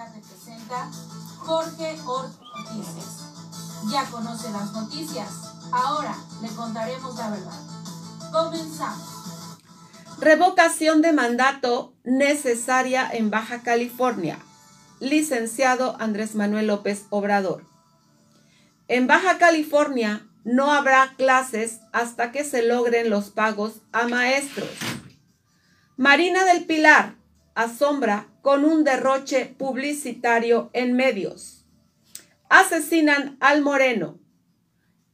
Radiotecate presenta Jorge Ort Noticias. Ya conoce las noticias, ahora le contaremos la verdad. Comenzamos. Revocación de mandato necesaria en Baja California. Licenciado Andrés Manuel López Obrador. En Baja California no habrá clases hasta que se logren los pagos a maestros. Marina del Pilar asombra con un derroche publicitario en medios. Asesinan al Moreno.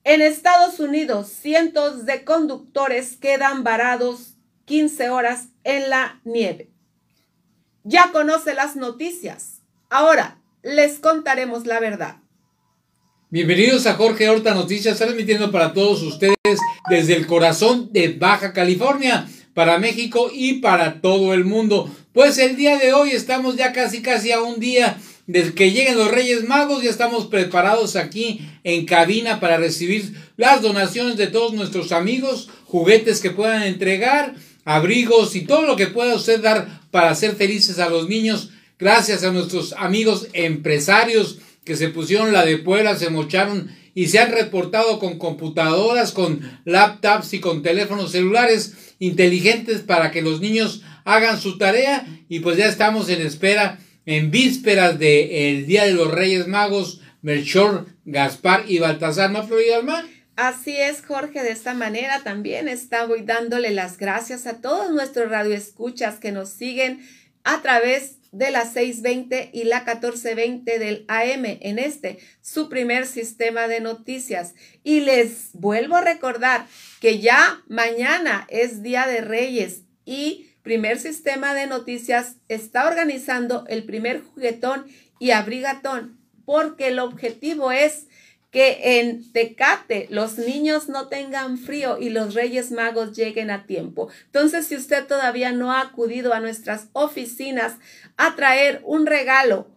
En Estados Unidos, cientos de conductores quedan varados 15 horas en la nieve. Ya conoce las noticias. Ahora les contaremos la verdad. Bienvenidos a Jorge Horta Noticias, transmitiendo para todos ustedes desde el corazón de Baja California, para México y para todo el mundo. Pues el día de hoy estamos ya casi casi a un día del que lleguen los Reyes Magos, ya estamos preparados aquí en cabina para recibir las donaciones de todos nuestros amigos, juguetes que puedan entregar, abrigos y todo lo que pueda usted dar para hacer felices a los niños. Gracias a nuestros amigos empresarios que se pusieron la de Puebla, se mocharon y se han reportado con computadoras, con laptops y con teléfonos celulares inteligentes para que los niños hagan su tarea y pues ya estamos en espera en vísperas del Día de los Reyes Magos, Melchor, Gaspar y Baltasar, ¿no, Florida Alma? Así es, Jorge, de esta manera también estamos dándole las gracias a todos nuestros radioescuchas que nos siguen a través de la 620 y la 1420 del AM en este, su primer sistema de noticias. Y les vuelvo a recordar que ya mañana es Día de Reyes y primer sistema de noticias está organizando el primer juguetón y abrigatón porque el objetivo es que en Tecate los niños no tengan frío y los Reyes Magos lleguen a tiempo. Entonces, si usted todavía no ha acudido a nuestras oficinas a traer un regalo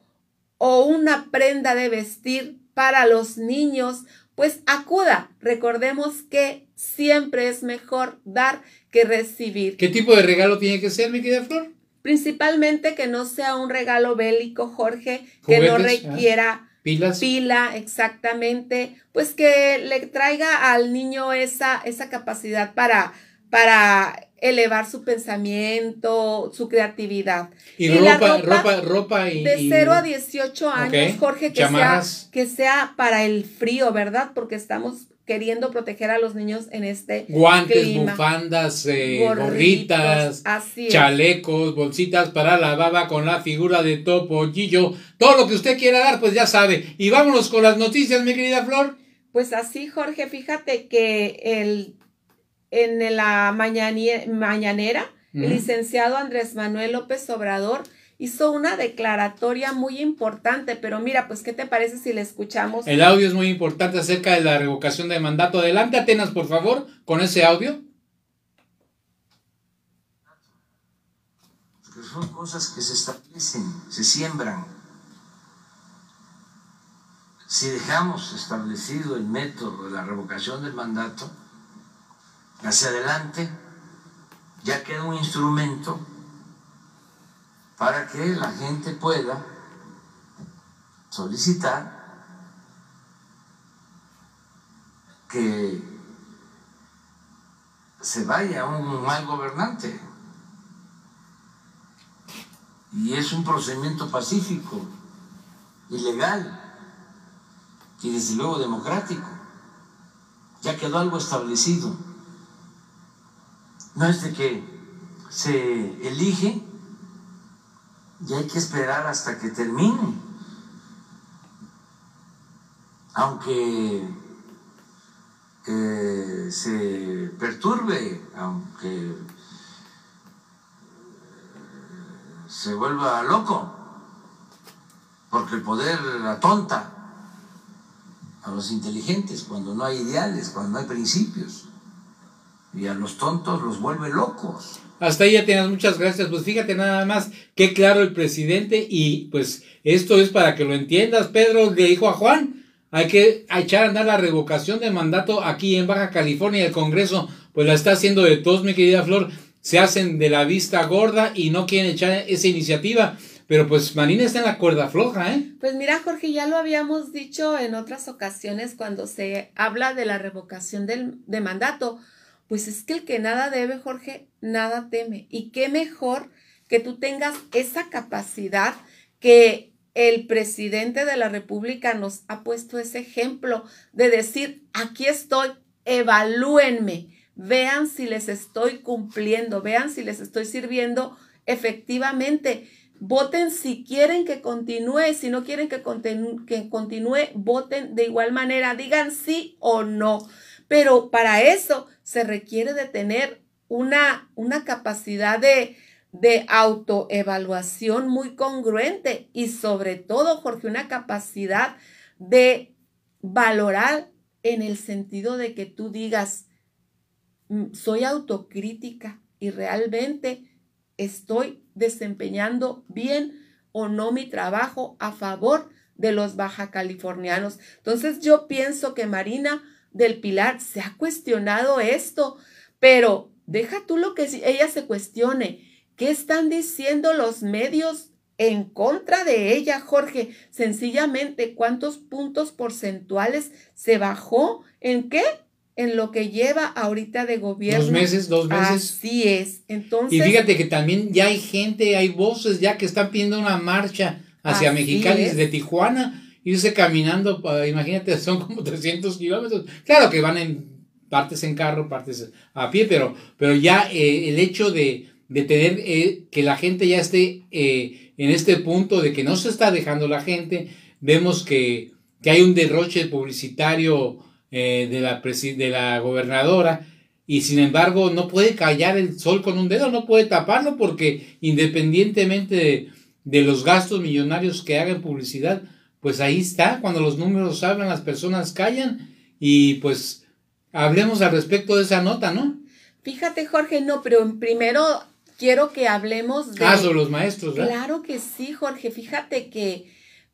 o una prenda de vestir para los niños, pues acuda. Recordemos que siempre es mejor dar que recibir. ¿Qué tipo de regalo tiene que ser, mi querida Flor? Principalmente que no sea un regalo bélico, Jorge, que no requiera... Pilas. Pila, exactamente. Pues que le traiga al niño esa, esa capacidad para, para elevar su pensamiento, su creatividad. Y, ropa, ropa, ropa, y. De 0 a 18 años, Jorge, que sea, que sea para el frío, ¿verdad? Porque estamos queriendo proteger a los niños en este guantes, bufandas, eh, gorritas, chalecos, bolsitas para la baba con la figura de Topo Gillo, todo lo que usted quiera dar, pues ya sabe. Y vámonos con las noticias, mi querida Flor. Pues así, Jorge, fíjate que el en la mañanera, el licenciado Andrés Manuel López Obrador hizo una declaratoria muy importante, pero mira, pues, ¿qué te parece si le escuchamos? El audio es muy importante acerca de la revocación de mandato. Adelante, Atenas, por favor, con ese audio. Porque son cosas que se establecen, se siembran. Si dejamos establecido el método de la revocación del mandato, hacia adelante ya queda un instrumento para que la gente pueda solicitar que se vaya un mal gobernante. Y es un procedimiento pacífico y legal y desde luego democrático. Ya quedó algo establecido. No es de que se elige y hay que esperar hasta que termine. Aunque eh, se perturbe, aunque se vuelva loco, porque el poder atonta a los inteligentes cuando no hay ideales, cuando no hay principios, y a los tontos los vuelve locos. Hasta ahí ya tienes muchas gracias. Pues fíjate nada más qué claro el presidente y pues esto es para que lo entiendas. Pedro le dijo a Juan, hay que echar a andar la revocación de mandato aquí en Baja California. El Congreso pues la está haciendo de todos, mi querida Flor. se hacen de la vista gorda y no quieren echar esa iniciativa. Pero pues Marina está en la cuerda floja, ¿eh? Pues mira, Jorge, ya lo habíamos dicho en otras ocasiones cuando se habla de la revocación del, de mandato. Pues es que el que nada debe, Jorge, nada teme. Y qué mejor que tú tengas esa capacidad que el presidente de la República nos ha puesto ese ejemplo de decir, aquí estoy, evalúenme, vean si les estoy cumpliendo, vean si les estoy sirviendo efectivamente. Voten si quieren que continúe, si no quieren que, que continúe, voten de igual manera, digan sí o no. Pero para eso se requiere de tener una, una capacidad de, de autoevaluación muy congruente y sobre todo, Jorge, una capacidad de valorar en el sentido de que tú digas, mm, soy autocrítica y realmente estoy desempeñando bien o no mi trabajo a favor de los baja californianos. Entonces yo pienso que Marina del Pilar se ha cuestionado esto, pero deja tú lo que ella se cuestione. ¿Qué están diciendo los medios en contra de ella, Jorge? Sencillamente, ¿cuántos puntos porcentuales se bajó? ¿En qué? en lo que lleva ahorita de gobierno. Dos meses, dos meses. Así es. Entonces. Y fíjate que también ya hay gente, hay voces ya que están pidiendo una marcha hacia Mexicali desde Tijuana, irse caminando, imagínate, son como 300 kilómetros. Claro que van en partes en carro, partes a pie, pero, pero ya eh, el hecho de, de tener eh, que la gente ya esté eh, en este punto de que no se está dejando la gente, vemos que, que hay un derroche publicitario de, la de la gobernadora y sin embargo no puede callar el sol con un dedo, no puede taparlo porque independientemente de, los gastos millonarios que haga en publicidad, pues ahí está, cuando los números hablan las personas callan y pues hablemos al respecto de esa nota, ¿no? Fíjate Jorge, no, pero primero quiero que hablemos de... Ah, sobre los maestros, ¿verdad? Claro que sí, Jorge, fíjate que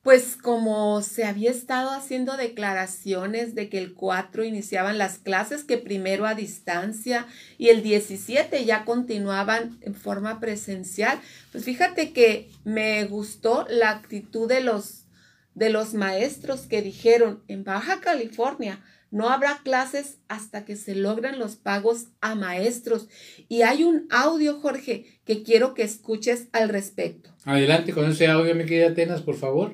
pues como se había estado haciendo declaraciones de que el 4 iniciaban las clases, que primero a distancia y el 17 ya continuaban en forma presencial, pues fíjate que me gustó la actitud de los, de los maestros que dijeron, en Baja California no habrá clases hasta que se logren los pagos a maestros. Y hay un audio, Jorge, que quiero que escuches al respecto. Adelante con ese audio, mi querida Atenas, por favor.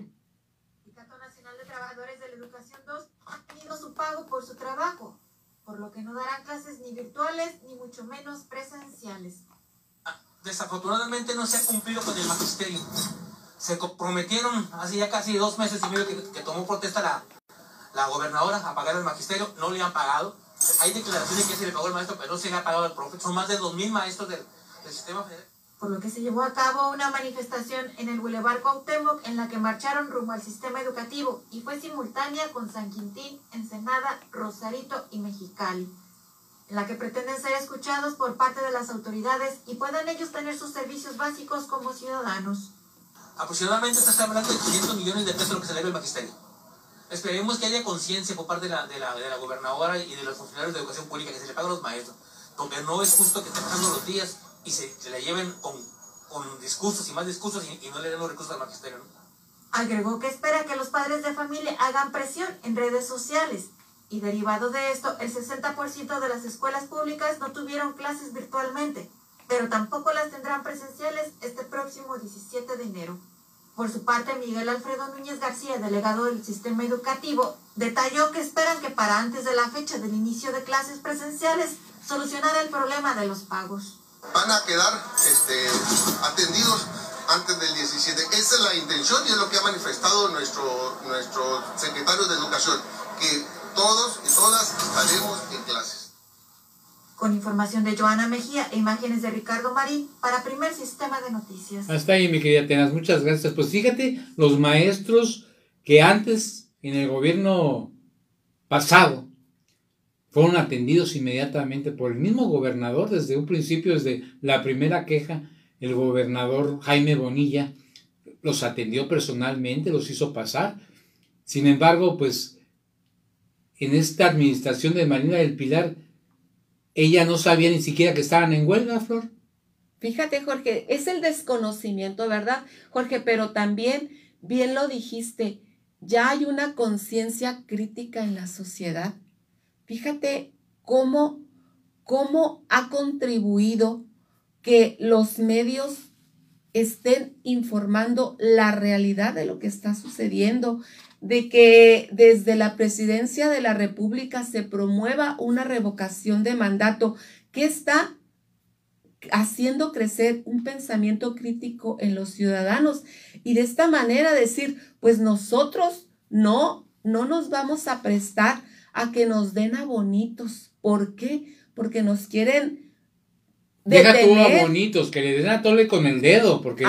pago por su trabajo, por lo que no darán clases ni virtuales ni mucho menos presenciales. Ah, desafortunadamente no se ha cumplido con el magisterio. Se comprometieron hace ya casi dos meses y medio que, tomó protesta la, la gobernadora a pagar el magisterio, no le han pagado. Hay declaraciones que se le pagó el maestro, pero no se le ha pagado al profe. Son más de 2.000 maestros del, sistema federal por lo que se llevó a cabo una manifestación en el Boulevard Cuauhtémoc en la que marcharon rumbo al sistema educativo y fue simultánea con San Quintín, Ensenada, Rosarito y Mexicali, en la que pretenden ser escuchados por parte de las autoridades y puedan ellos tener sus servicios básicos como ciudadanos. Aproximadamente está hablando de 500 millones de pesos lo que se le al magisterio. Esperemos que haya conciencia por parte de la, de, la, de la gobernadora y de los funcionarios de educación pública que se le pagan a los maestros, porque no es justo que estén pasando los días y se, se la lleven con, con, discursos y más discursos y, no le den los recursos al magisterio. Agregó que espera que los padres de familia hagan presión en redes sociales y derivado de esto, el 60% de las escuelas públicas no tuvieron clases virtualmente, pero tampoco las tendrán presenciales este próximo 17 de enero. Por su parte, Miguel Alfredo Núñez García, delegado del sistema educativo, detalló que esperan que para antes de la fecha del inicio de clases presenciales solucionar el problema de los pagos van a quedar este, atendidos antes del 17. Esa es la intención y es lo que ha manifestado nuestro, nuestro secretario de Educación, que todos y todas estaremos en clases. Con información de Joana Mejía e imágenes de Ricardo Marín para Primer Sistema de Noticias. Hasta ahí, mi querida Tenas, muchas gracias. Pues fíjate, los maestros que antes en el gobierno pasado fueron atendidos inmediatamente por el mismo gobernador desde un principio, desde la primera queja, el gobernador Jaime Bonilla los atendió personalmente, los hizo pasar. Sin embargo, pues en esta administración de Marina del Pilar, ella no sabía ni siquiera que estaban en huelga, Flor. Fíjate, Jorge, es el desconocimiento, ¿verdad, Jorge? Pero también, bien lo dijiste, ya hay una conciencia crítica en la sociedad. Fíjate cómo, cómo ha contribuido que los medios estén informando la realidad de lo que está sucediendo, de que desde la presidencia de la República se promueva una revocación de mandato que está haciendo crecer un pensamiento crítico en los ciudadanos y de esta manera decir, pues nosotros no, no nos vamos a prestar a que nos den a bonitos. ¿Por qué? Porque nos quieren Deja tú a bonitos, que le den a tole con el dedo, porque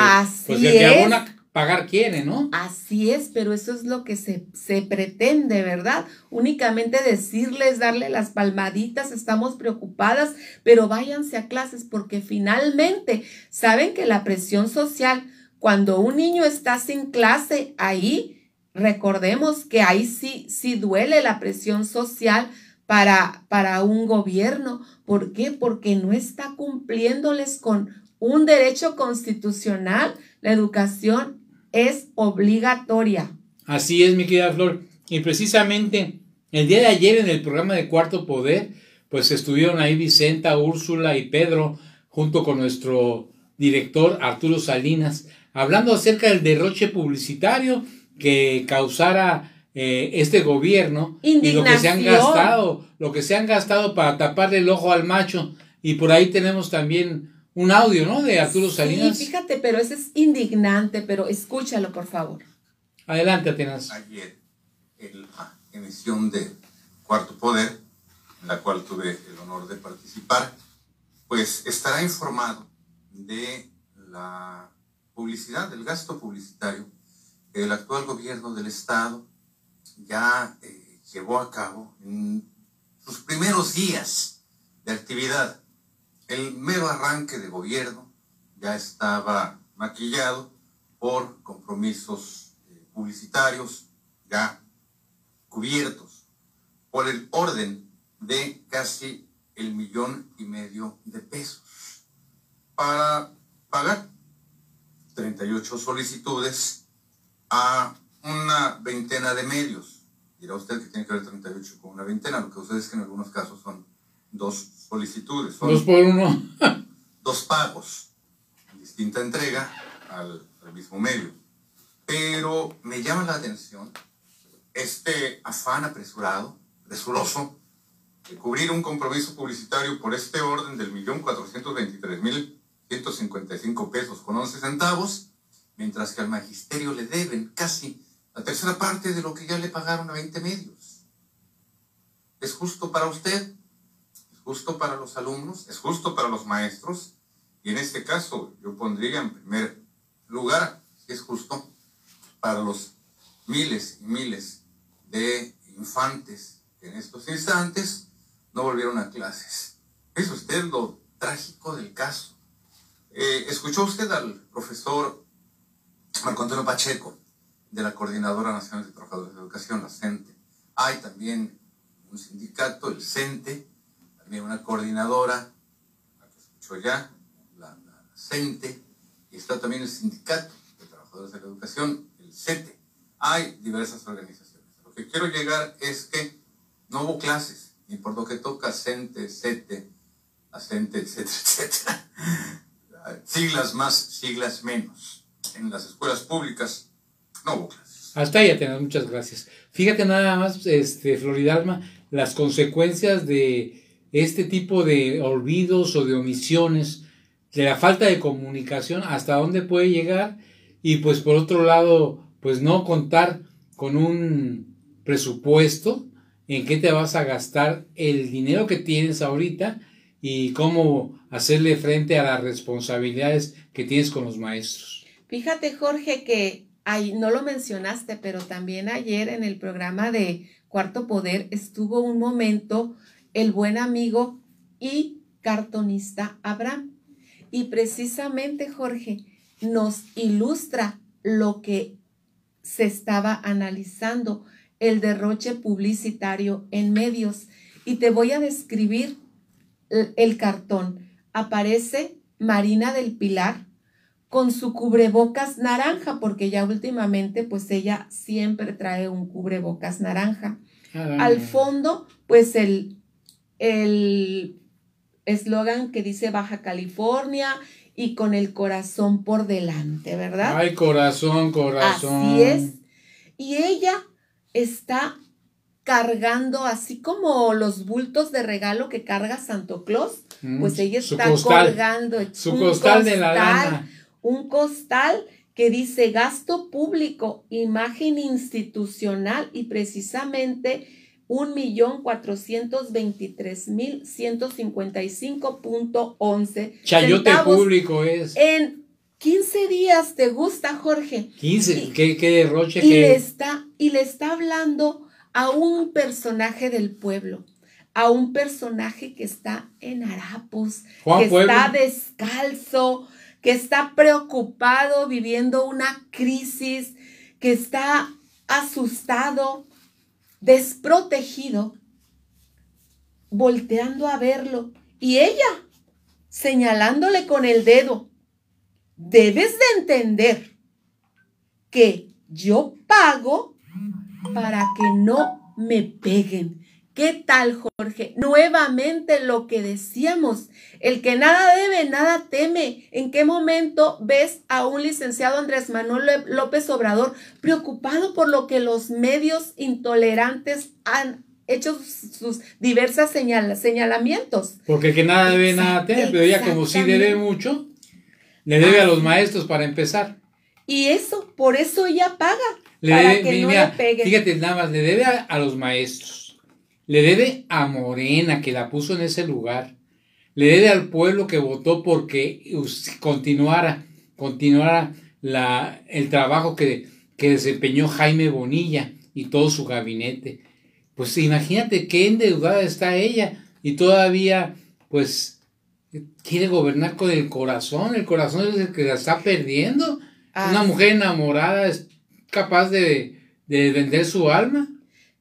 pues el que abona pagar quiere, ¿no? Así es, pero eso es lo que se, se pretende, ¿verdad? Únicamente decirles, darle las palmaditas, estamos preocupadas, pero váyanse a clases porque finalmente saben que la presión social, cuando un niño está sin clase, ahí recordemos que ahí sí, sí duele la presión social para, para un gobierno. ¿Por qué? Porque no está cumpliéndoles con un derecho constitucional. La educación es obligatoria. Así es, mi querida Flor. Y precisamente el día de ayer en el programa de Cuarto Poder, pues estuvieron ahí Vicenta, Úrsula y Pedro, junto con nuestro director Arturo Salinas, hablando acerca del derroche publicitario que causara eh, este gobierno y lo que se han gastado, lo que se han gastado para taparle el ojo al macho. Y por ahí tenemos también un audio, ¿no? De Arturo Salinas. Sí, fíjate, pero ese es indignante, pero escúchalo, por favor. Adelante, Atenas. Ayer, en la emisión de Cuarto Poder, en la cual tuve el honor de participar, pues estará informado de la publicidad, del gasto publicitario que el actual gobierno del Estado ya eh, llevó a cabo en sus primeros días de actividad. El mero arranque de gobierno ya estaba maquillado por compromisos eh, publicitarios ya cubiertos por el orden de casi el millón y medio de pesos para pagar 38 solicitudes a una veintena de medios. Dirá usted que tiene que haber 38 con una veintena, lo que sucede es que en algunos casos son dos solicitudes. dos por uno. dos pagos, distinta entrega al, al mismo medio. Pero me llama la atención este afán apresurado, presuroso, de cubrir un compromiso publicitario por este orden del millón cuatrocientos veintitrés mil ciento cincuenta y cinco pesos con once centavos, mientras que al magisterio le deben casi la tercera parte de lo que ya le pagaron a 20 medios. ¿Es justo para usted? ¿Es justo para los alumnos? ¿Es justo para los maestros? Y en este caso yo pondría en primer lugar, es justo, para los miles y miles de infantes que en estos instantes no volvieron a clases. ¿Es usted lo trágico del caso? Eh, ¿Escuchó usted al profesor Marco Antonio Pacheco de la Coordinadora Nacional de Trabajadores de Educación, la CENTE. Hay también un sindicato, el CENTE, también una coordinadora, la que escuchó ya, la, CENTE, y está también el sindicato de trabajadores de la educación, el CETE. Hay diversas organizaciones. Lo que quiero llegar es que no hubo clases, ni por lo que toca CENTE, CETE, la CENTE, etcétera, etcétera. Siglas más, siglas menos. En las escuelas públicas no Hasta ahí, Atenas, muchas gracias. Fíjate nada más, este, Floridalma, las consecuencias de este tipo de olvidos o de omisiones, de la falta de comunicación, hasta dónde puede llegar, y pues por otro lado, pues no contar con un presupuesto en qué te vas a gastar el dinero que tienes ahorita y cómo hacerle frente a las responsabilidades que tienes con los maestros. Fíjate, Jorge, que no lo mencionaste, pero también ayer en el programa de Cuarto Poder estuvo un momento el buen amigo y cartonista Abraham. Y precisamente Jorge nos ilustra lo que se estaba analizando, el derroche publicitario en medios. Y te voy a describir el cartón. Aparece Marina del Pilar con su cubrebocas naranja, porque ya últimamente pues ella siempre trae un cubrebocas naranja. Ah, Al fondo pues el el eslogan que dice Baja California y con el corazón por delante, ¿verdad? Ay, corazón, corazón. Así es. Y ella está cargando, así como los bultos de regalo que carga Santo Claus, Mm, pues ella está costal. colgando Su un costal de la lana. Un costal que dice gasto público, imagen institucional y precisamente un millón cuatrocientos veintitrés mil ciento cincuenta y cinco punto once Chayote centavos público es. en 15 días. ¿Te gusta, Jorge? 15. y- ¿Qué, qué derroche? Y qué- le está, y le está hablando a un personaje del pueblo, a un personaje que está en harapos, Juan que Pueblo. está descalzo, que está preocupado, viviendo una crisis, que está asustado, desprotegido, volteando a verlo. Y ella señalándole con el dedo, debes de entender que yo pago para que no me peguen. ¿Qué tal, Jorge? Nuevamente lo que decíamos, el que nada debe, nada teme. ¿En qué momento ves a un licenciado Andrés Manuel Ló- López Obrador preocupado por lo que los medios intolerantes han hecho sus diversas señal- señalamientos? Porque el que nada debe, nada teme. Pero ella, como sí debe mucho, le debe a los maestros para empezar. Y eso, por eso ella paga, Le para debe, que no mira, le peguen. fíjate, nada más, le debe a, a los maestros. Le debe a Morena, que la puso en ese lugar. Le debe al pueblo que votó porque continuara, continuara la, el trabajo que, que desempeñó Jaime Bonilla y todo su gabinete. Pues imagínate qué endeudada está ella y todavía, pues, quiere gobernar con el corazón. El corazón es el que la está perdiendo. Una mujer enamorada es capaz de, de vender su alma.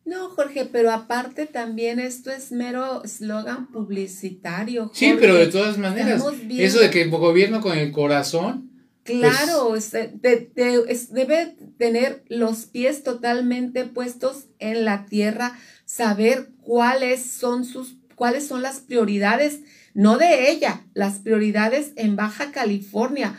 No, Jorge, pero aparte también esto es mero eslogan publicitario. Sí, Jorge. pero de todas maneras, eso de que gobierno con el corazón, Claro, es- de- de- es- debe tener los pies totalmente puestos en la tierra, saber cuáles son sus, cuáles son las prioridades, no de ella, las prioridades en Baja California,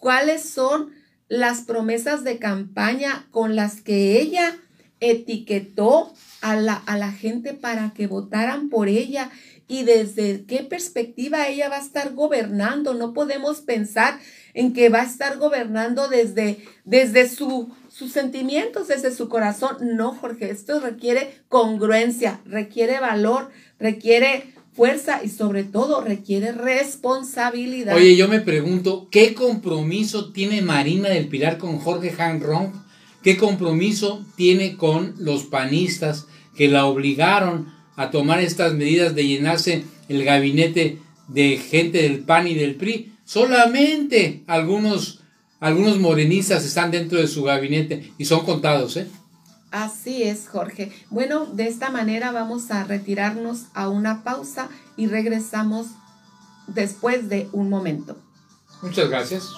cuáles son las promesas de campaña con las que ella etiquetó a la, a la gente para que votaran por ella y desde qué perspectiva ella va a estar gobernando. No podemos pensar en que va a estar gobernando desde, desde su, sus sentimientos, desde su corazón. No, Jorge, esto requiere congruencia, requiere valor, requiere fuerza y sobre todo requiere responsabilidad. Oye, yo me pregunto, ¿qué compromiso tiene Marina del Pilar con Jorge Hanron? ¿Qué compromiso tiene con los panistas que la obligaron a tomar estas medidas de llenarse el gabinete de gente del PAN y del PRI? Solamente algunos, algunos morenistas están dentro de su gabinete y son contados, ¿eh? Así es, Jorge. Bueno, de esta manera vamos a retirarnos a una pausa y regresamos después de un momento. Muchas gracias.